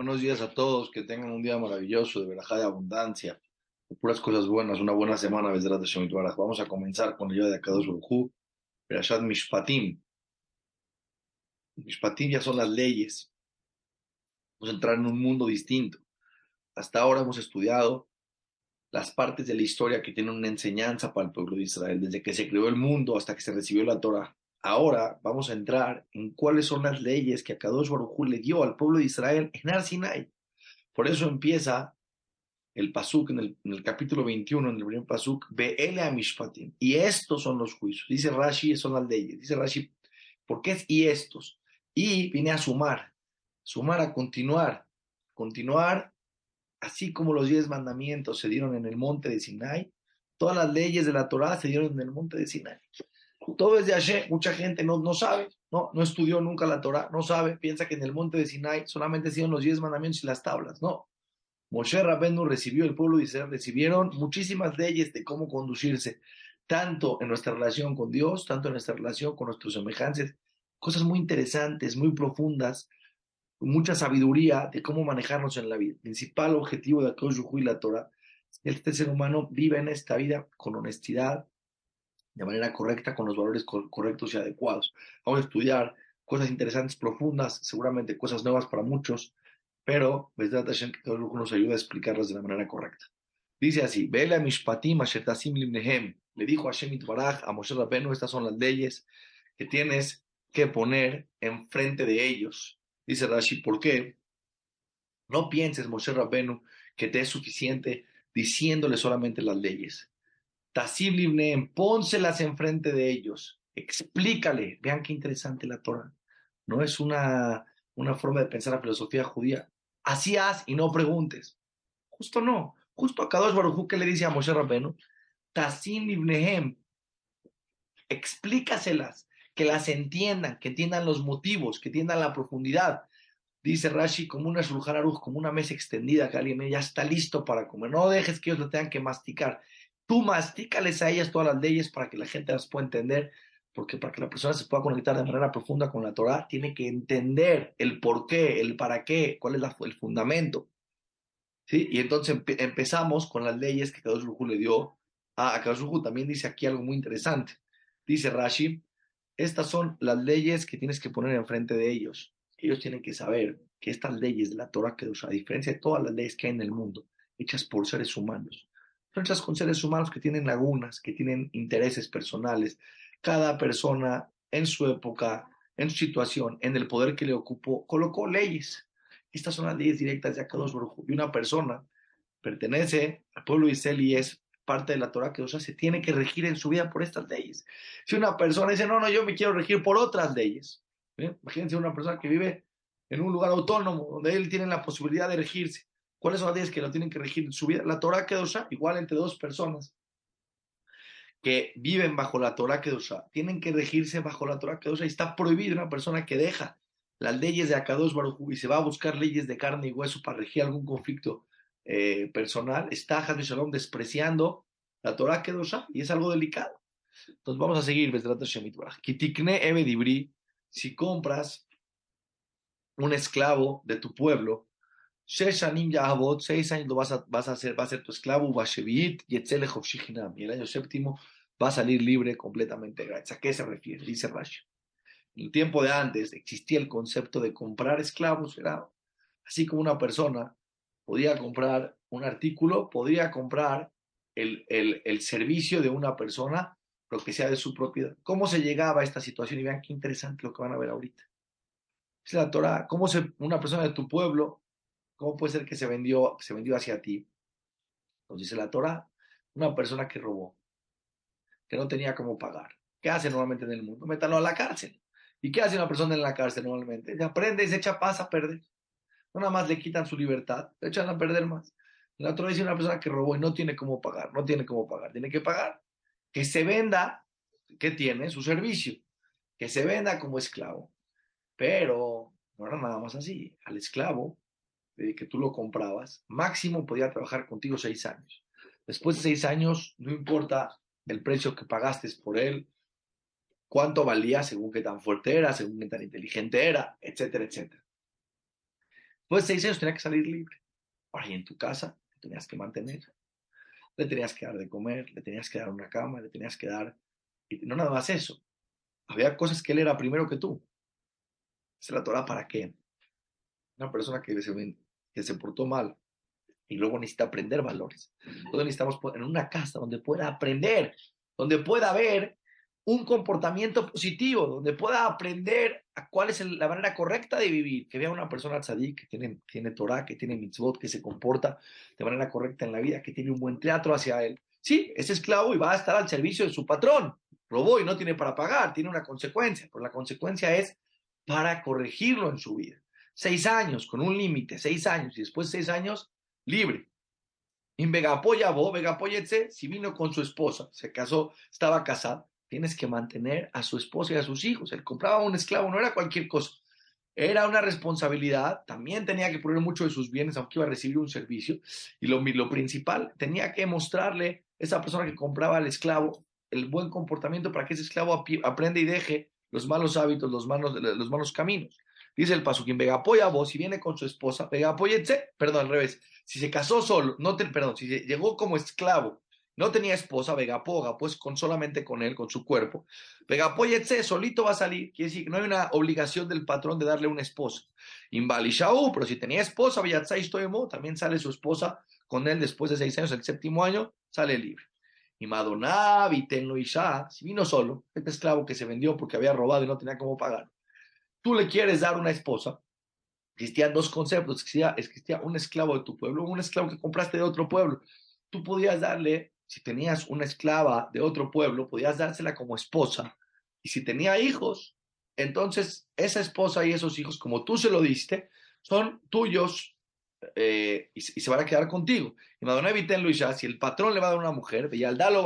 Buenos días a todos, que tengan un día maravilloso, de verajá de abundancia, de puras cosas buenas, una buena semana, Besrat Hashem Vamos a comenzar con el día de Akadosh Baruj Berashat Mishpatim. Mishpatim ya son las leyes. Vamos a entrar en un mundo distinto. Hasta ahora hemos estudiado las partes de la historia que tienen una enseñanza para el pueblo de Israel, desde que se creó el mundo hasta que se recibió la Torah. Ahora vamos a entrar en cuáles son las leyes que Akadosh Baruj le dio al pueblo de Israel en Ar Sinai. Por eso empieza el pasuk en el, capítulo 21, en el primer pasuk, Be'ele Amishpatim. Y estos son los juicios. Dice Rashi, son las leyes. Dice Rashi, ¿por qué es y estos? Y viene a sumar, sumar a continuar, continuar, así como los diez mandamientos se dieron en el monte de Sinai, todas las leyes de la Torah se dieron en el monte de Sinai todo es de. Mucha gente no, no sabe, no, no estudió nunca la Torah, no sabe, piensa que en el monte de Sinai solamente siguen los diez mandamientos y las tablas. No. Moshe Rabbeinu recibió, el pueblo de Israel recibieron muchísimas leyes de cómo conducirse, tanto en nuestra relación con Dios, tanto en nuestra relación con nuestros semejantes, cosas muy interesantes, muy profundas, mucha sabiduría de cómo manejarnos en la vida. El principal objetivo de Akosh y la Torah es que este ser humano vive en esta vida con honestidad, de manera correcta, con los valores correctos y adecuados. Vamos a estudiar cosas interesantes, profundas, seguramente cosas nuevas para muchos, pero Hashem que nos ayuda a explicarlas de la manera correcta. Dice así, Vela Mishpatim. Le dijo Hashem Itbaraj a Moshe Rabbeinu, estas son las leyes que tienes que poner enfrente de ellos. Dice Rashi, ¿por qué? No pienses, Moshe Rabbeinu, que te es suficiente diciéndole solamente las leyes. Tasib Libneem, pónselas enfrente de ellos, explícale, vean qué interesante la Torah. No es una, una forma de pensar la filosofía judía. Así haz y no preguntes. Justo no. Justo a Kadosh Baruj que le dice a Moshe Rabbeinu, Tasim Ibnehem, explícaselas, que las entiendan, que entiendan los motivos, que entiendan la profundidad. Dice Rashi, como una Shulchan como una mesa extendida que alguien ya está listo para comer. No dejes que ellos lo tengan que masticar. Tú mastícales a ellas todas las leyes para que la gente las pueda entender, porque para que la persona se pueda conectar de manera profunda con la Torah, tiene que entender el por qué, el para qué, cuál es el fundamento. ¿Sí? Y entonces empezamos con las leyes que Kadosh le dio a Kadosh También dice aquí algo muy interesante. Dice Rashi, estas son las leyes que tienes que poner enfrente de ellos. Ellos tienen que saber que estas leyes de la Torah, que a diferencia de todas las leyes que hay en el mundo, hechas por seres humanos, hechas con seres humanos que tienen lagunas, que tienen intereses personales. Cada persona en su época, en su situación, en el poder que le ocupó, colocó leyes. Estas son las leyes directas de Akadosh Baruj Y una persona pertenece al pueblo de y es parte de la Torah que o se tiene que regir en su vida por estas leyes. Si una persona dice, no, no, yo me quiero regir por otras leyes. ¿eh? Imagínense una persona que vive en un lugar autónomo, donde él tiene la posibilidad de regirse. ¿Cuáles son las leyes que lo tienen que regir en su vida? La Torah Kedosha, igual entre dos personas que viven bajo la Torah Kedosha, tienen que regirse bajo la Torah Kedosha y está prohibido una persona que deja las leyes de Akadosh Baruj y se va a buscar leyes de carne y hueso para regir algún conflicto eh, personal, está Hadri Shalom despreciando la Torah Kedosha y es algo delicado. Entonces vamos a seguir, Kitikne si compras un esclavo de tu pueblo, seis años lo vas a, vas a hacer, va a ser tu esclavo, y el año séptimo va a salir libre completamente gratis. ¿A qué se refiere? Dice Rashi. En el tiempo de antes existía el concepto de comprar esclavos, era así como una persona podía comprar un artículo, podría comprar el, el, el servicio de una persona, lo que sea de su propiedad. ¿Cómo se llegaba a esta situación? Y vean qué interesante lo que van a ver ahorita. Es la Torah, cómo se, una persona de tu pueblo ¿Cómo puede ser que se vendió, se vendió hacia ti? Nos dice la Torah, una persona que robó, que no tenía cómo pagar. ¿Qué hace normalmente en el mundo? Métalo a la cárcel. ¿Y qué hace una persona en la cárcel normalmente? Se aprende y se echa paz a perder. Nada más le quitan su libertad, le echan a perder más. La Torah dice una persona que robó y no tiene cómo pagar, no tiene cómo pagar, tiene que pagar. Que se venda, ¿qué tiene? Su servicio. Que se venda como esclavo. Pero no era nada más así. Al esclavo que tú lo comprabas, máximo podía trabajar contigo seis años. Después de seis años, no importa el precio que pagaste por él, cuánto valía según qué tan fuerte era, según qué tan inteligente era, etcétera, etcétera. Después de seis años tenía que salir libre. Ahora, y en tu casa tenías que mantener. Le tenías que dar de comer, le tenías que dar una cama, le tenías que dar... Y no nada más eso. Había cosas que él era primero que tú. ¿Es la Torah para qué? Una persona que se, se portó mal y luego necesita aprender valores. Entonces necesitamos en una casa donde pueda aprender, donde pueda ver un comportamiento positivo, donde pueda aprender a cuál es la manera correcta de vivir, que vea una persona tzadik, que tiene, tiene Torah, que tiene mitzvot, que se comporta de manera correcta en la vida, que tiene un buen teatro hacia él. Sí, es esclavo y va a estar al servicio de su patrón. Robó y no tiene para pagar, tiene una consecuencia, pero la consecuencia es para corregirlo en su vida. Seis años con un límite, seis años y después seis años libre. En Vegapoya, si vino con su esposa, se casó, estaba casado, tienes que mantener a su esposa y a sus hijos. Él compraba un esclavo, no era cualquier cosa. Era una responsabilidad, también tenía que poner mucho de sus bienes, aunque iba a recibir un servicio. Y lo, lo principal, tenía que mostrarle a esa persona que compraba al esclavo el buen comportamiento para que ese esclavo aprenda y deje los malos hábitos, los malos, los malos caminos. Dice el Pasuquín, Vegapoya vos, si viene con su esposa, Vegapoyetse, perdón, al revés, si se casó solo, no te, perdón, si llegó como esclavo no tenía esposa, Vegapoga, pues con solamente con él, con su cuerpo. Vegapoyetse, solito va a salir. Quiere decir no hay una obligación del patrón de darle una esposa. Invalishau, pero si tenía esposa, Toemo, también sale su esposa con él después de seis años, el séptimo año, sale libre. Y Madonna, Vitenlo Isha, si vino solo, este esclavo que se vendió porque había robado y no tenía cómo pagar. Tú le quieres dar una esposa, existían dos conceptos, existía, existía un esclavo de tu pueblo, un esclavo que compraste de otro pueblo. Tú podías darle si tenías una esclava de otro pueblo, podías dársela como esposa. Y si tenía hijos, entonces esa esposa y esos hijos, como tú se lo diste, son tuyos eh, y, se van a quedar contigo. Y Madonna Eviten Luisa, si el patrón le va a dar una mujer, veía al Dalo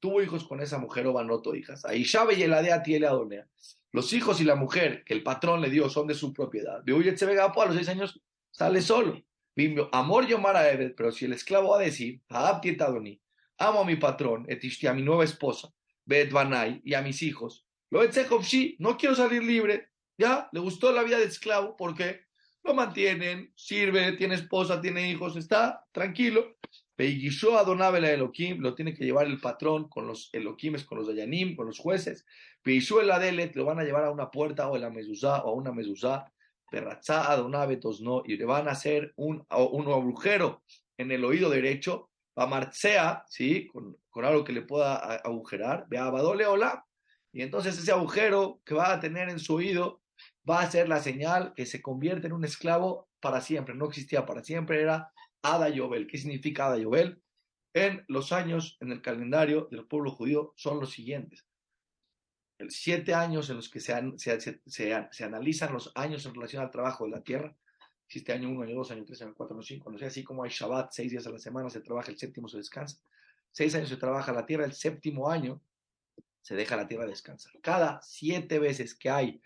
tuvo hijos con esa mujer o Banoto hijas. Ahí ya veía la de ti Adonea. Los hijos y la mujer que el patrón le dio son de su propiedad. Se a los seis años sale solo. Amor Yomara Ebed, pero si el esclavo va a decir, Adoni, amo a mi patrón, Etishti, a mi nueva esposa, Banai, y a mis hijos. Lo no quiero salir libre. Ya, le gustó la vida de esclavo porque lo mantienen, sirve, tiene esposa, tiene hijos, está tranquilo. Peigisho Adonabel Elohim, lo tiene que llevar el patrón con los Elohimes, con los Dayanim, con los jueces. Peishu el Adelet, lo van a llevar a una puerta o a la mezuzá o a una mezuzá. Perratzá Adonabetos no, y le van a hacer un, un agujero en el oído derecho marcea, ¿sí? Con, con, algo que le pueda agujerar, vea Badole hola, y entonces ese agujero que va a tener en su oído va a ser la señal que se convierte en un esclavo para siempre. No existía para siempre, era Ada Yobel. ¿Qué significa Ada Yobel? En los años en el calendario del pueblo judío son los siguientes. El siete años en los que se, analizan los años en relación al trabajo de la tierra, existe año 1, año 2, año 3, año 4, año 5, no sé, así como hay Shabbat, seis días a la semana se trabaja, el séptimo se descansa, seis años se trabaja la tierra, el séptimo año se deja la tierra descansar. Cada siete veces que hay,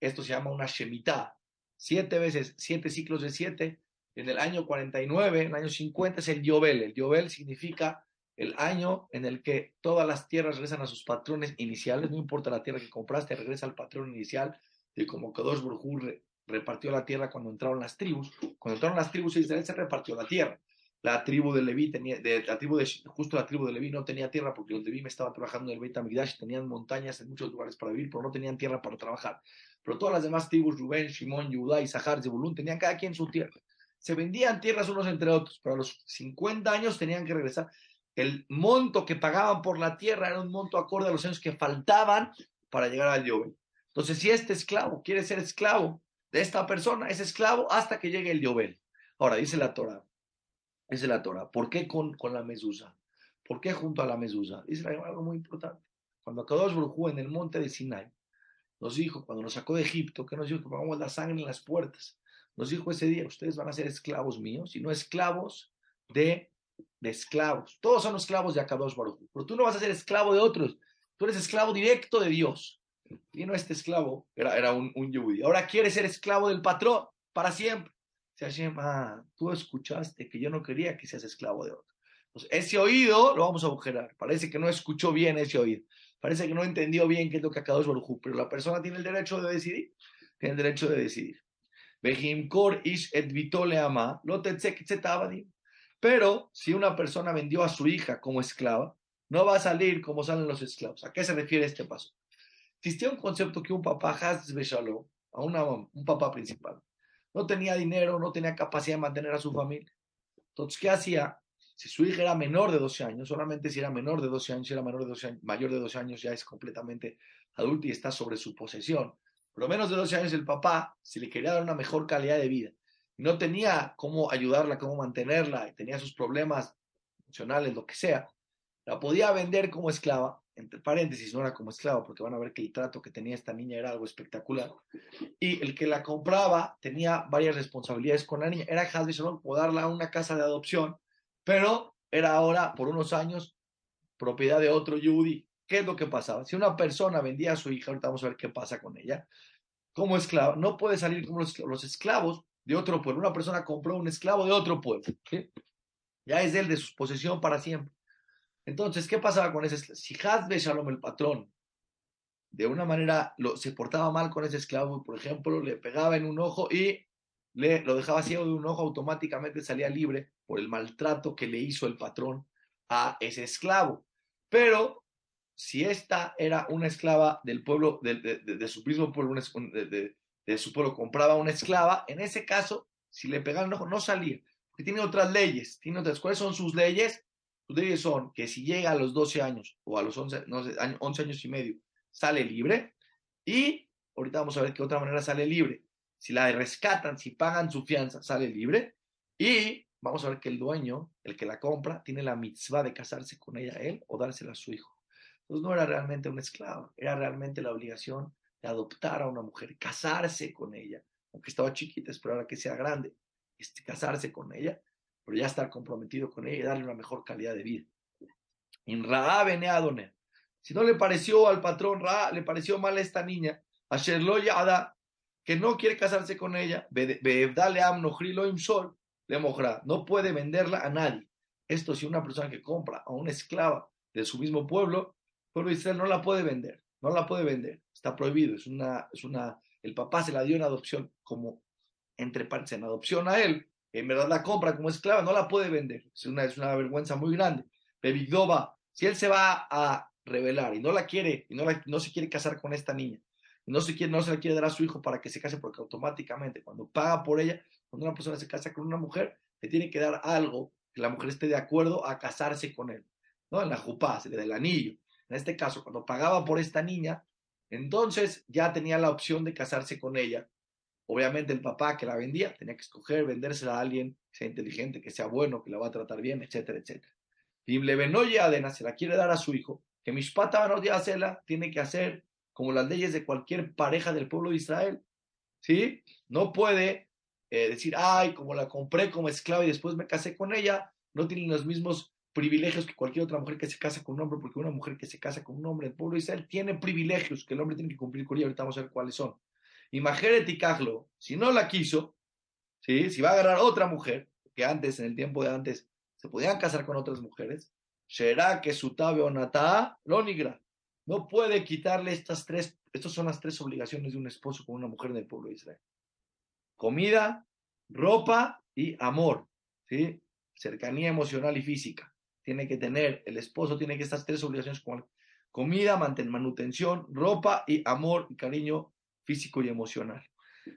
esto se llama una Shemitah, siete veces, siete ciclos de siete, en el año 49, en el año 50 es el Yobel, el Yobel significa el año en el que todas las tierras regresan a sus patrones iniciales, no importa la tierra que compraste, regresa al patrón inicial, y como que dos Burjur repartió la tierra cuando entraron las tribus. Cuando entraron las tribus Israel se repartió la tierra. La tribu de Leví tenía, la tribu de, justo la tribu de Leví no tenía tierra porque los Leví me estaban trabajando en el Beit HaMikdash, tenían montañas en muchos lugares para vivir, pero no tenían tierra para trabajar. Pero todas las demás tribus, Rubén, Shimón, Yudá, Isahar, Zebulún, tenían cada quien su tierra. Se vendían tierras unos entre otros, pero a los 50 años tenían que regresar. El monto que pagaban por la tierra era un monto acorde a los años que faltaban para llegar al Yobel. Entonces, si este esclavo quiere ser esclavo, de esta persona, es esclavo hasta que llegue el Yobel. Ahora, dice la Torah, dice la Torah, ¿por qué con, con la mesusa? ¿Por qué junto a la mesusa? Dice algo muy importante. Cuando Akadosh Baruj en el monte de Sinai nos dijo, cuando nos sacó de Egipto, que nos dijo que pongamos la sangre en las puertas, nos dijo ese día, ustedes van a ser esclavos míos y no esclavos de, esclavos. Todos son esclavos de Akadosh Baruj pero tú no vas a ser esclavo de otros, tú eres esclavo directo de Dios. Vino este esclavo, era, era un, un Ahora quiere ser esclavo del patrón para siempre. Se Hashem, ah, tú escuchaste que yo no quería que seas esclavo de otro. Ese oído lo vamos a agujerar. Parece que no escuchó bien ese oído. Parece que no entendió bien qué es lo que acabó Baruj pero la persona tiene el derecho de decidir. Tiene el derecho de decidir. Ish Pero si una persona vendió a su hija como esclava, no va a salir como salen los esclavos. ¿A qué se refiere este paso? Existía un concepto que un papá, Haz a una, un papá principal, no tenía dinero, no tenía capacidad de mantener a su familia. Entonces, ¿qué hacía? Si su hija era menor de 12 años, solamente si era menor de 12 años, si era menor de 12 años, mayor de 12 años, ya es completamente adulto y está sobre su posesión. Por lo menos de 12 años el papá, si le quería dar una mejor calidad de vida, no tenía cómo ayudarla, cómo mantenerla, tenía sus problemas emocionales, lo que sea, la podía vender como esclava, entre paréntesis, no era como esclava, porque van a ver que el trato que tenía esta niña era algo espectacular. Y el que la compraba tenía varias responsabilidades con la niña. Era Hazbi Shalom, o darla a una casa de adopción, pero era ahora, por unos años, propiedad de otro Yudi. ¿Qué es lo que pasaba? Si una persona vendía a su hija, ahorita vamos a ver qué pasa con ella, como esclava, no puede salir como los, esclavos de otro pueblo. Una persona compró un esclavo de otro pueblo. Ya es él de su posesión para siempre. Entonces, ¿qué pasaba con ese esclavo? Si Hazbe Shalom, el patrón, de una manera lo, se portaba mal con ese esclavo, por ejemplo, le pegaba en un ojo y le, lo dejaba ciego de un ojo, automáticamente salía libre por el maltrato que le hizo el patrón a ese esclavo. Pero si esta era una esclava del pueblo, de, su mismo pueblo, de, su pueblo, compraba una esclava, en ese caso, si le pegaba el ojo, no salía, porque tiene otras leyes, tiene otras. ¿Cuáles son sus leyes? Sus leyes son que si llega a los 12 años o a los 11, no sé, 11 años y medio, sale libre. Y ahorita vamos a ver qué otra manera sale libre. Si la rescatan, si pagan su fianza, sale libre. Y vamos a ver que el dueño, el que la compra, tiene la mitzvah de casarse con ella él o dársela a su hijo. Entonces no era realmente un esclavo, era realmente la obligación de adoptar a una mujer, casarse con ella, aunque estaba chiquita, esperar a que sea grande, este, casarse con ella pero ya estar comprometido con ella y darle una mejor calidad de vida. En Ra Adonai. Si no le pareció al patrón Ra, le pareció mal a esta niña, a Sherlo Yada, que no quiere casarse con ella, dale Sol, le mojra, no puede venderla a nadie. Esto si una persona que compra a una esclava de su mismo pueblo, pueblo de Israel no la puede vender, no la puede vender, está prohibido, es una, es una, el papá se la dio en adopción como entre partes en adopción a él, en verdad la compra como esclava, no la puede vender. Es una, es una vergüenza muy grande. Bebigdoba, si él se va a revelar y no la quiere, y no, no se quiere casar con esta niña, no se, quiere, no se la quiere dar a su hijo para que se case, porque automáticamente cuando paga por ella, cuando una persona se casa con una mujer, le tiene que dar algo que la mujer esté de acuerdo a casarse con él. ¿no? En la jupá, se le da el anillo. En este caso, cuando pagaba por esta niña, entonces ya tenía la opción de casarse con ella Obviamente el papá que la vendía tenía que escoger vendérsela a alguien que sea inteligente, que sea bueno, que la va a tratar bien, etcétera, etcétera. Y le venoye adena, se la quiere dar a su hijo, que Mishpata hacerla, tiene que hacer como las leyes de cualquier pareja del pueblo de Israel. ¿Sí? No puede eh, decir, ay, como la compré como esclava y después me casé con ella, no tiene los mismos privilegios que cualquier otra mujer que se casa con un hombre, porque una mujer que se casa con un hombre del pueblo de Israel tiene privilegios que el hombre tiene que cumplir con ella. Ahorita vamos a ver cuáles son. Imagínate y si no la quiso, si va a agarrar otra mujer, que antes, en el tiempo de antes, se podían casar con otras mujeres, será que su tabe o natá lo nigra. No puede quitarle estas tres, estas son las tres obligaciones de un esposo con una mujer en el pueblo de Israel. Comida, ropa y amor, ¿sí? Cercanía emocional y física. Tiene que tener, el esposo tiene que estas tres obligaciones como comida, manutención, ropa y amor y cariño físico y emocional.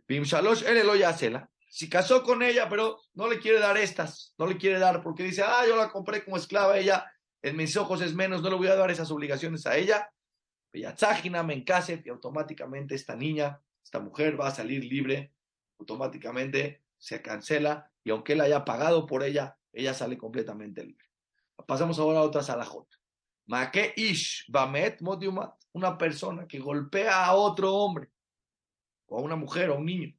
Shalosh, él lo cela. Si casó con ella, pero no le quiere dar estas, no le quiere dar porque dice, ah, yo la compré como esclava, ella en mis ojos es menos, no le voy a dar esas obligaciones a ella. Ella tzágina, me encase y automáticamente esta niña, esta mujer va a salir libre, automáticamente se cancela y aunque él haya pagado por ella, ella sale completamente libre. Pasamos ahora a otra salajot. Make ish bamet modiumat, una persona que golpea a otro hombre o a una mujer o a un niño,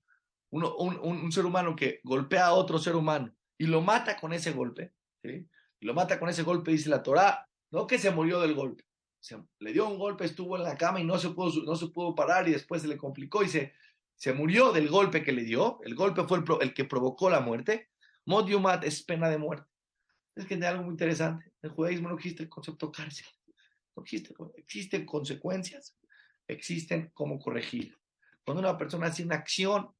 un, un, ser humano que golpea a otro ser humano y lo mata con ese golpe, ¿sí? lo mata con ese golpe, dice la Torah, no que se murió del golpe, se, le dio un golpe, estuvo en la cama y no se pudo, no se pudo parar y después se le complicó y se, se murió del golpe que le dio, el golpe fue el, el que provocó la muerte, Modiumat es pena de muerte. Es que es algo muy interesante, en el judaísmo no existe el concepto cárcel, no existe, existen consecuencias, existen cómo corregir. Cuando una persona hace una acción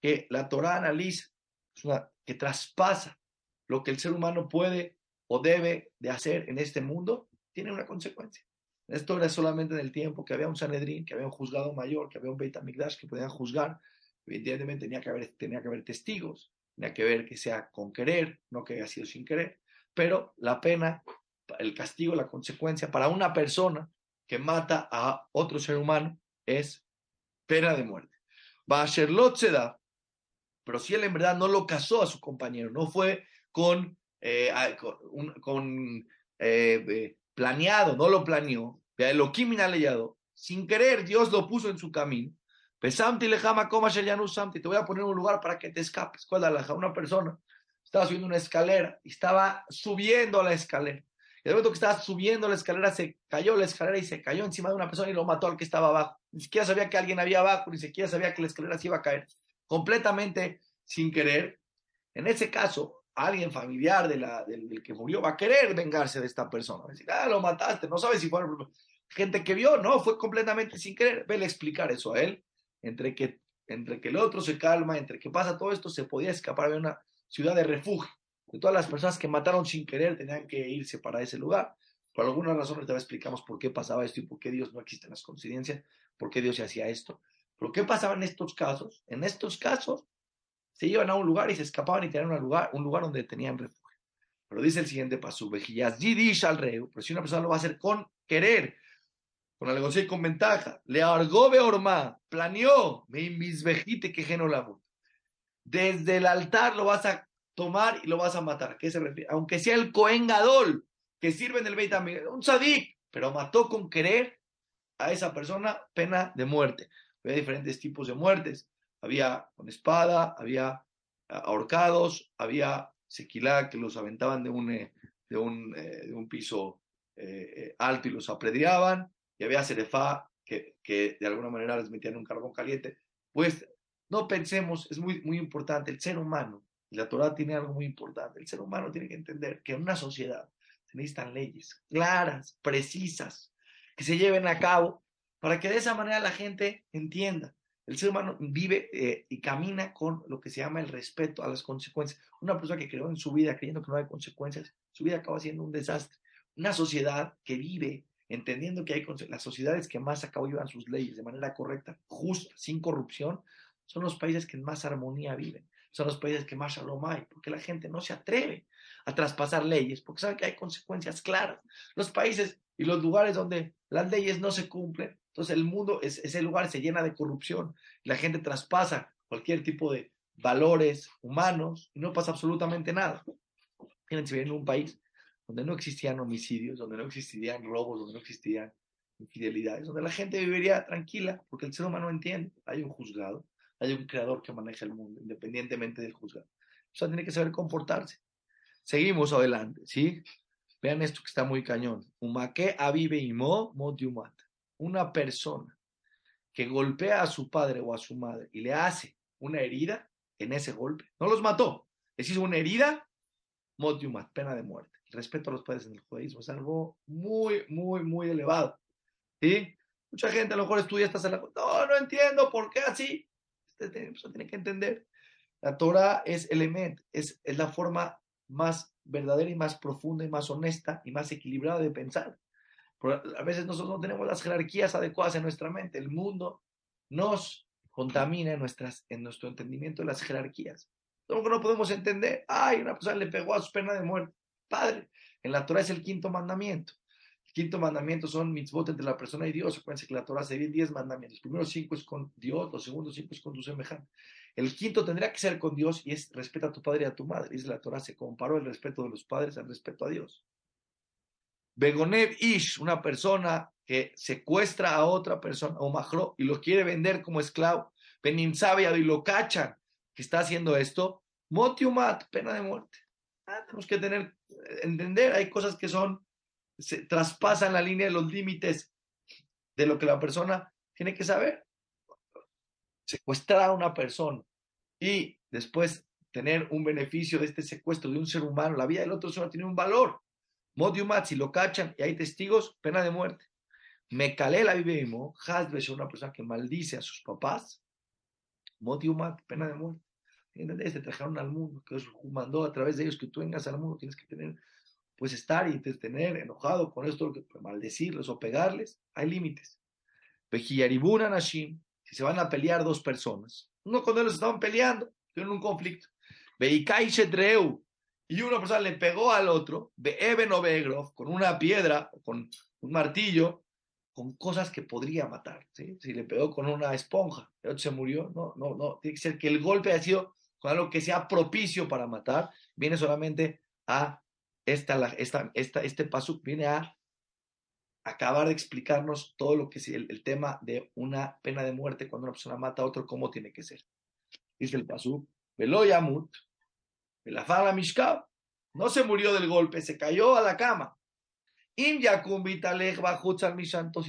que la Torah analiza, que traspasa lo que el ser humano puede o debe de hacer en este mundo, tiene una consecuencia. Esto era solamente en el tiempo que había un Sanedrín, que había un juzgado mayor, que había un Beit HaMikdash que podían juzgar. Evidentemente tenía que, haber, tenía que haber testigos, tenía que ver que sea con querer, no que haya sido sin querer. Pero la pena, el castigo, la consecuencia para una persona que mata a otro ser humano es pena de muerte. A se da, pero si él en verdad no lo casó a su compañero, no fue con, eh, eh, eh, planeado, no lo planeó, lo leyado, sin querer Dios lo puso en su camino. Pesamti lejama coma samti, te voy a poner un lugar para que te escapes. ¿Cuál es Una persona estaba subiendo una escalera y estaba subiendo la escalera. Y de momento que estaba subiendo la escalera, se cayó la escalera y se cayó encima de una persona y lo mató al que estaba abajo. Ni siquiera sabía que alguien había abajo, ni siquiera sabía que la escalera se iba a caer. Completamente sin querer. En ese caso, alguien familiar de la, del, que murió va a querer vengarse de esta persona. Va a decir, ah, lo mataste, no sabes si fue gente que vio, no, fue completamente sin querer. Vele explicar eso a él. Entre que, entre que el otro se calma, entre que pasa todo esto, se podía escapar de una ciudad de refugio. De todas las personas que mataron sin querer tenían que irse para ese lugar. Por alguna razón, te explicamos por qué pasaba esto y por qué Dios no existe en las coincidencias, por qué Dios se hacía esto. Pero ¿qué pasaba en estos casos? En estos casos, se iban a un lugar y se escapaban y tenían un lugar, un lugar donde tenían refugio. Pero dice el siguiente paso, vejillas, al rey, pero si una persona lo va a hacer con querer, con negocio y con ventaja, le argó orma, planeó, me invisvejite que genolamo. Desde el altar lo vas a tomar y lo vas a matar. ¿Qué se refiere? Aunque sea el Cohen Gadol, que sirve en el Beit un sadik, pero mató con querer a esa persona, pena de muerte. Había diferentes tipos de muertes. Había con espada, había ahorcados, había sequilá que los aventaban de un, eh, de un, eh, de un piso eh, alto y los apredriaban, y había serefá que, que de alguna manera les metían un carbón caliente. Pues no pensemos, es muy, muy importante, el ser humano, y la Torah tiene algo muy importante, el ser humano tiene que entender que en una sociedad se necesitan leyes claras, precisas, que se lleven a cabo, para que de esa manera la gente entienda. El ser humano vive eh, y camina con lo que se llama el respeto a las consecuencias. Una persona que creó en su vida creyendo que no hay consecuencias, su vida acaba siendo un desastre. Una sociedad que vive entendiendo que hay las sociedades que más a cabo llevan sus leyes de manera correcta, justa, sin corrupción, son los países que más armonía viven, son los países que más shalom hay, porque la gente no se atreve a traspasar leyes, porque sabe que hay consecuencias claras. Los países y los lugares donde las leyes no se cumplen, entonces el mundo, ese lugar se llena de corrupción, la gente traspasa cualquier tipo de valores humanos y no pasa absolutamente nada. Fíjense, en un país donde no existían homicidios, donde no existirían robos, donde no existían infidelidades, donde la gente viviría tranquila, porque el ser humano entiende, hay un juzgado, hay un creador que maneja el mundo, independientemente del juzgado. O sea, tiene que saber comportarse. Seguimos adelante, ¿sí? Vean esto que está muy cañón. Umake avive imo modiumat. Una persona que golpea a su padre o a su madre y le hace una herida en ese golpe, no los mató, les hizo una herida, modiumat, pena de muerte. Respeto a los padres en el judaísmo es algo muy, muy, muy elevado. ¿Sí? Mucha gente a lo mejor estudia esta la... No, no entiendo por qué así. Tiene, que entender. La Torah es es, es la forma más verdadera y más profunda y más honesta y más equilibrada de pensar. a veces nosotros no tenemos las jerarquías adecuadas en nuestra mente. El mundo nos contamina en, nuestras, en nuestro entendimiento de las jerarquías. que no podemos entender. Ay, una persona le pegó a su pena de muerte. Padre, en la Torah es el quinto mandamiento quinto mandamiento son mitzvot entre la persona y Dios. Acuérdense que la Torah se divide en diez mandamientos. Los primeros cinco es con Dios, los segundos cinco es con tu semejante. El quinto tendría que ser con Dios y es respeta a tu padre y a tu madre. Dice la Torah, se comparó el respeto de los padres al respeto a Dios. Begonev Ish, una persona que secuestra a otra persona, o majro, y lo quiere vender como esclavo. Benin y lo cachan que está haciendo esto. Motiumat, pena de muerte. Ah, tenemos que tener, entender, hay cosas que son se traspasan la línea de los límites de lo que la persona tiene que saber. Secuestrar a una persona y después tener un beneficio de este secuestro de un ser humano, la vida del otro ser humano tiene un valor. Modiumat, si lo cachan y hay testigos, pena de muerte. Me calé la vivemo, Hasbe es una persona que maldice a sus papás. Motiumat, pena de muerte. ¿Entiendes? Te trajeron al mundo, que Dios mandó a través de ellos que tú vengas al mundo, tienes que tener, pues estar y tener enojado con esto, pues, maldecirles o pegarles, hay límites. Vejiyaribuna Nashim, si se van a pelear dos personas, uno con ellos estaban peleando, tienen un conflicto. Veikai Shedreu, y una persona le pegó al otro, Eben o con una piedra, con un martillo, con cosas que podría matar. ¿sí? Si le pegó con una esponja, el otro se murió, no, no, no. Tiene que ser que el golpe haya sido con algo que sea propicio para matar. Viene solamente a esta, esta, este paso, viene a acabar de explicarnos todo lo que es el, tema de una pena de muerte cuando una persona mata a otro, cómo tiene que ser. Dice el paso, Veloyamut, la Mishkab, no se murió del golpe, se cayó a la cama. Im si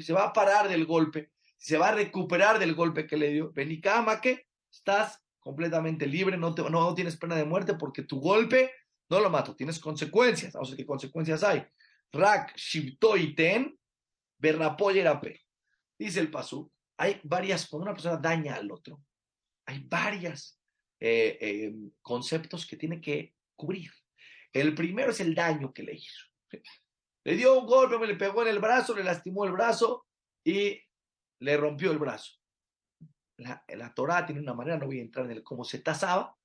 se va a parar del golpe, si se va a recuperar del golpe que le dio, Benikama que estás completamente libre, no, no, tienes pena de muerte porque tu golpe no lo mato, tienes consecuencias. Vamos a ver qué consecuencias hay. Rak Shibtoiten Berrapoyerape. Dice el Pasú, hay varias, cuando una persona daña al otro, hay varias eh, eh, conceptos que tiene que cubrir. El primero es el daño que le hizo. Le dio un golpe, me le pegó en el brazo, le lastimó el brazo y le rompió el brazo. La, la Torah tiene una manera, no voy a entrar en el cómo se tasaba,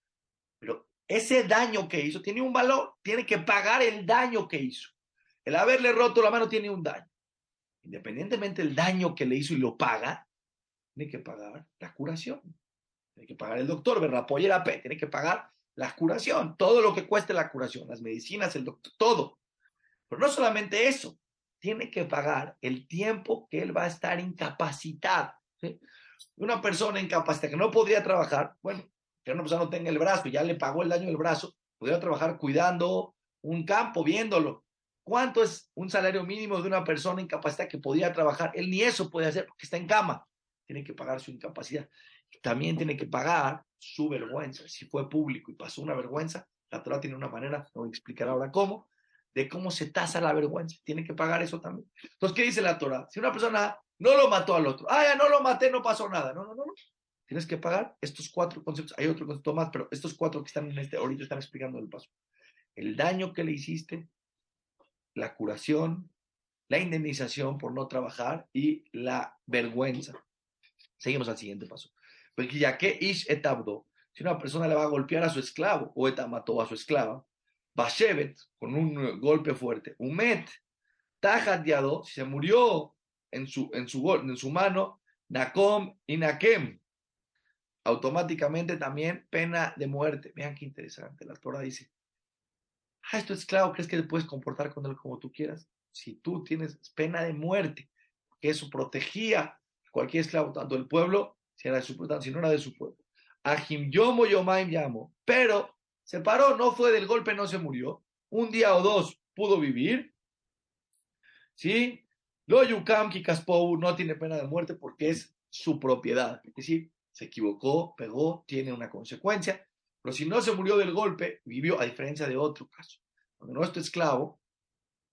pero ese daño que hizo tiene un valor, tiene que pagar el daño que hizo. El haberle roto la mano tiene un daño. Independientemente del daño que le hizo y lo paga, tiene que pagar la curación. Tiene que pagar el doctor, ¿verdad? P, tiene que pagar la curación, todo lo que cueste la curación, las medicinas, el doctor, todo. Pero no solamente eso, tiene que pagar el tiempo que él va a estar incapacitado. Una persona incapacitada que no podría trabajar, bueno, que una persona no tenga el brazo y ya le pagó el daño del brazo, podría trabajar cuidando un campo, viéndolo. ¿Cuánto es un salario mínimo de una persona incapacitada que podría trabajar? Él ni eso puede hacer porque está en cama. Tiene que pagar su incapacidad. También tiene que pagar su vergüenza. Si fue público y pasó una vergüenza, la Torah tiene una manera, no voy a explicar ahora cómo, de cómo se tasa la vergüenza. Tiene que pagar eso también. Entonces, ¿qué dice la Torah? Si una persona no lo mató al otro, ah, ya no lo maté, no pasó nada. No, no, no, no. Tienes que pagar estos cuatro conceptos. Hay otro concepto más, pero estos cuatro que están en este, ahorita están explicando el paso. El daño que le hiciste, la curación, la indemnización por no trabajar y la vergüenza. Seguimos al siguiente paso. Porque ya que ish etabdo, si una persona le va a golpear a su esclavo o eta mató a su esclava, Bashevet, con un golpe fuerte, Umet, Tajat Yado, si se murió en su, en su, en su mano, Nakom y Nakem, automáticamente también pena de muerte. Vean qué interesante, la Torah dice, ah, esto esclavo, ¿crees que te puedes comportar con él como tú quieras? Si tú tienes pena de muerte, que eso protegía a cualquier esclavo, tanto el pueblo, si, era de su, si no era de su pueblo. Ajim Yomo Yomaim Yamo, pero se paró, no fue del golpe, no se murió. Un día o dos pudo vivir. ¿Sí? Lo Yukam Kikaspou no tiene pena de muerte porque es su propiedad. Es decir, se equivocó, pegó, tiene una consecuencia. Pero si no se murió del golpe, vivió, a diferencia de otro caso. Cuando no es esclavo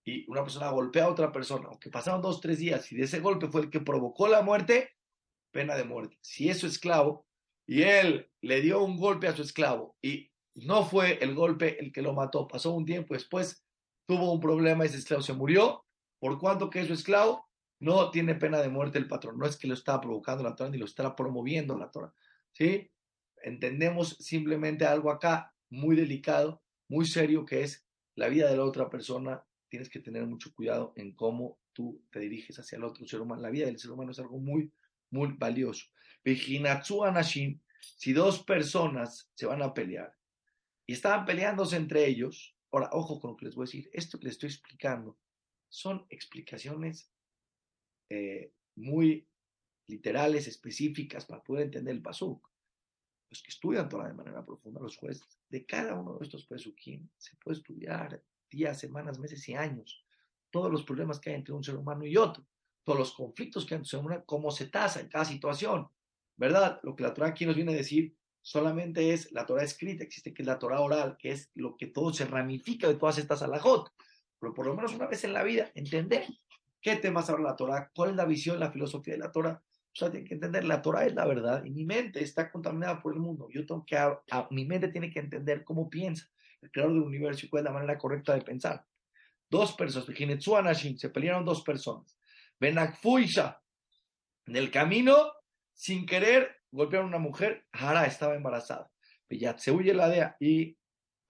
y una persona golpea a otra persona, aunque pasaron dos, tres días y de ese golpe fue el que provocó la muerte, pena de muerte. Si es su esclavo y él le dio un golpe a su esclavo y no fue el golpe el que lo mató. Pasó un tiempo después, tuvo un problema, ese esclavo se murió. Por cuanto que es su esclavo, no tiene pena de muerte el patrón. No es que lo está provocando la Torah ni lo está promoviendo la Torah. ¿Sí? Entendemos simplemente algo acá muy delicado, muy serio, que es la vida de la otra persona. Tienes que tener mucho cuidado en cómo tú te diriges hacia el otro ser humano. La vida del ser humano es algo muy, muy valioso. Vijinatsu Anashim, si dos personas se van a pelear, y estaban peleándose entre ellos. Ahora, ojo con lo que les voy a decir. Esto que les estoy explicando son explicaciones eh, muy literales, específicas, para poder entender el pasuk. Los que estudian Torah de manera profunda, los jueces, de cada uno de estos pesukim se puede estudiar días, semanas, meses y años. Todos los problemas que hay entre un ser humano y otro, todos los conflictos que hay entre un ser humano, cómo se tasa en cada situación. ¿Verdad? Lo que la Torah aquí nos viene a decir solamente es la Torah escrita, existe que es la Torah oral, que es lo que todo se ramifica de todas estas alajot. Pero por lo menos una vez en la vida, entender qué temas habla la Torah, cuál es la visión, la filosofía de la Torah. O sea, tiene que entender, la Torah es la verdad y mi mente está contaminada por el mundo. Yo tengo que, mi mente tiene que entender cómo piensa el creador del universo y cuál es la manera correcta de pensar. Dos personas, se pelearon dos personas. Benakfuisha, en el camino, sin querer, golpearon a una mujer, Hara estaba embarazada. Se huye la DEA y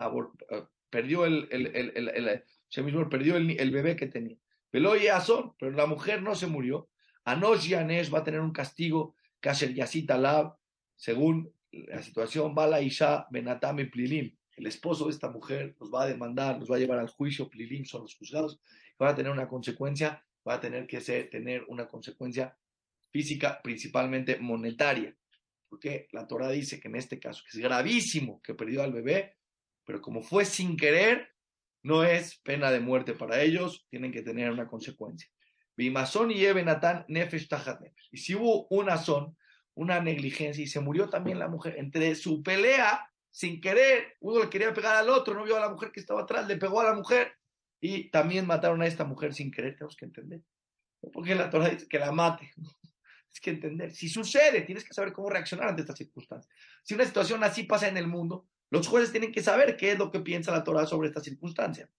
eh, perdió el, el, el, el, perdió el, bebé que tenía. Pero la mujer no se murió. Anosh Yanesh va a tener un castigo, Kasher Yasita Lab, según la situación, Bala Isha Benatame Plilim. El esposo de esta mujer los va a demandar, los va a llevar al juicio, Plilim son los juzgados, va a tener una consecuencia, va a tener que ser, tener una consecuencia física, principalmente monetaria. Porque la Torah dice que en este caso, que es gravísimo que perdió al bebé, pero como fue sin querer, no es pena de muerte para ellos, tienen que tener una consecuencia. Bimazón y Ebenatán nefesh Y si hubo una son, una negligencia, y se murió también la mujer, entre su pelea, sin querer, uno le quería pegar al otro, no vio a la mujer que estaba atrás, le pegó a la mujer, y también mataron a esta mujer sin querer, tenemos que entender. Porque la Torah dice que la mate. Tienes que entender. Si sucede, tienes que saber cómo reaccionar ante estas circunstancias. Si una situación así pasa en el mundo, los jueces tienen que saber qué es lo que piensa la Torah sobre esta circunstancia.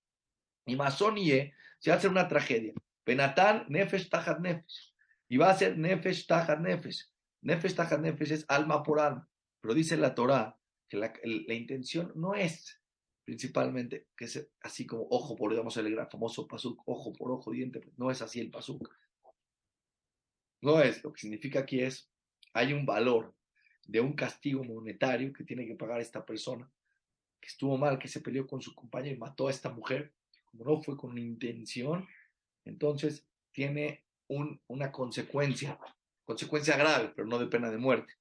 Y Masonie se hacer una tragedia. Penatán, Nefesh, Tajat, Nefesh. Y va a ser Nefesh, Tajat, Nefesh. Nefesh, Tajat, Nefesh es alma por alma. Pero dice la Torah que la, intención no es principalmente que es así como ojo por, digamos, el famoso pasuk, ojo por ojo, diente. No es así el pasuk. No es, lo que significa aquí es, hay un valor de un castigo monetario que tiene que pagar esta persona, que estuvo mal, que se peleó con su compañero y mató a esta mujer, como no fue con intención, entonces tiene un, una consecuencia, consecuencia grave, pero no de pena de muerte.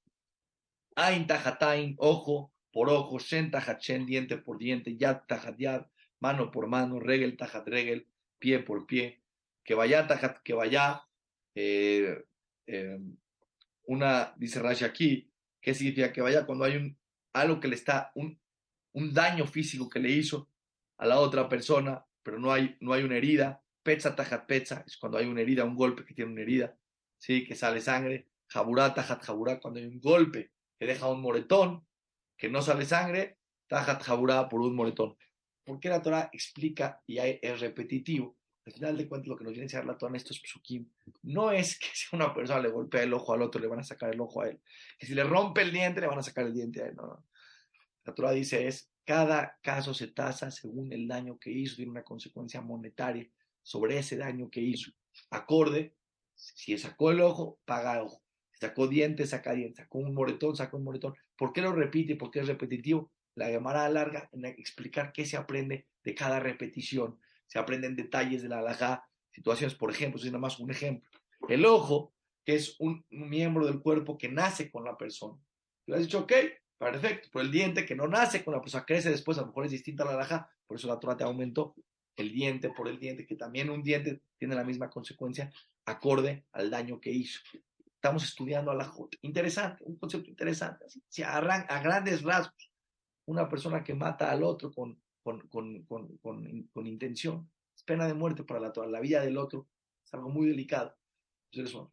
Ain tajatain, ojo por ojo, shen diente por diente, yad tajat yad, mano por mano, regel tajat regel, pie por pie, que vaya tajat que vaya, eh, Em, una, dice Rashi aquí, ¿qué significa? Que vaya cuando hay un, algo que le está, un, un daño físico que le hizo a la otra persona, pero no hay, no hay una herida. Petza tajat petza es cuando hay una herida, un golpe que tiene una herida, ¿sí? que sale sangre. Jaburá tajat jaburá, cuando hay un golpe que deja un moretón, que no sale sangre. Tajat jaburá por un moretón. ¿Por qué la Torah explica y es repetitivo? Al final de cuentas, lo que nos viene a enseñar la Torah en estos psukim no es que si una persona le golpea el ojo al otro, le van a sacar el ojo a él. Que si le rompe el diente, le van a sacar el diente a él. No, La Torah dice es, cada caso se tasa según el daño que hizo, tiene una consecuencia monetaria sobre ese daño que hizo. Acorde, si sacó el ojo, paga ojo. Sacó diente, saca diente. Sacó un moretón, sacó un moretón. ¿Por qué lo repite? ¿Por qué es repetitivo? La llamará larga en explicar qué se aprende de cada repetición se aprenden detalles de la halajá, situaciones, por ejemplo, si es nada más un ejemplo. El ojo, que es un, miembro del cuerpo que nace con la persona. Le has dicho, ok, perfecto, pero el diente que no nace con la persona, crece después, a lo mejor es distinta a la halajá, por eso la Torah te aumentó el diente por el diente, que también un diente tiene la misma consecuencia acorde al daño que hizo. Estamos estudiando a la Interesante, un concepto interesante. Si a, a grandes rasgos, una persona que mata al otro con con, con, con, con, intención. Es pena de muerte para la, la vida del otro. Es algo muy delicado.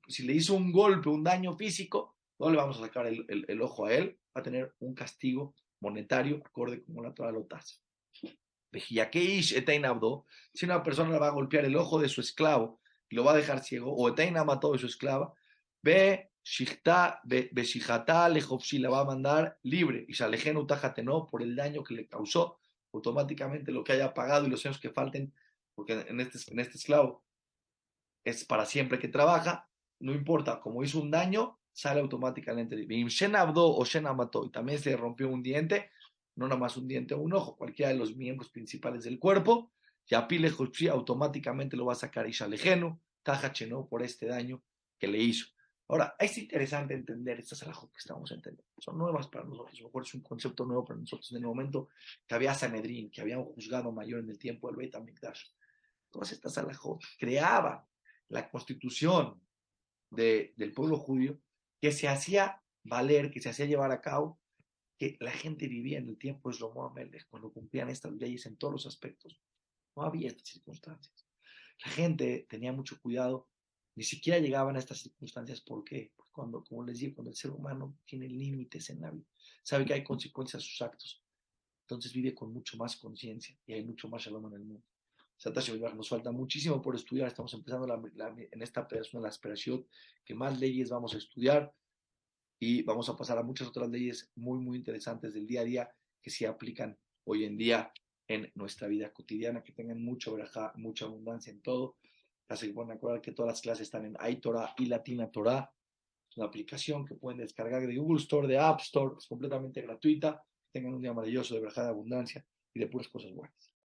Si le hizo un golpe, un daño físico, no le vamos a sacar el, el, ojo a él. Va a tener un castigo monetario acorde como la Torah lo tasa. Si una persona le va a golpear el ojo de su esclavo y lo va a dejar ciego, o Eteina mató de su esclava, ve Shihta, si la va a mandar libre, y Shalejenu no por el daño que le causó automáticamente lo que haya pagado y los años que falten, porque en este, en este esclavo es para siempre que trabaja, no importa, como hizo un daño, sale automáticamente. o mató, y también se rompió un diente, no nada más un diente o un ojo, cualquiera de los miembros principales del cuerpo, ya pile automáticamente lo va a sacar y Shalejenu, Tajacheno por este daño que le hizo. Ahora, es interesante entender estas alajot que estamos entendiendo. Son nuevas para nosotros, mejor es un concepto nuevo para nosotros. En el momento que había Sanedrín, que había un juzgado mayor en el tiempo del Beit HaMikdash, todas estas alajot creaban la constitución de, del pueblo judío que se hacía valer, que se hacía llevar a cabo, que la gente vivía en el tiempo de Shlomo Amelech, cuando cumplían estas leyes en todos los aspectos. No había estas circunstancias. La gente tenía mucho cuidado ni siquiera llegaban a estas circunstancias. ¿Por qué? Porque cuando, como les digo, cuando el ser humano tiene límites en la vida, sabe que hay consecuencias a sus actos, entonces vive con mucho más conciencia y hay mucho más shalom en el mundo. Nos falta muchísimo por estudiar. Estamos empezando en esta persona, la aspiración, que más leyes vamos a estudiar y vamos a pasar a muchas otras leyes muy, muy interesantes del día a día que se aplican hoy en día en nuestra vida cotidiana, que tengan mucha mucha abundancia en todo. Así que pueden acordar que todas las clases están en iTorah y Latina Torah. Es una aplicación que pueden descargar de Google Store, de App Store, es completamente gratuita. tengan un día maravilloso de braja de abundancia y de puras cosas buenas.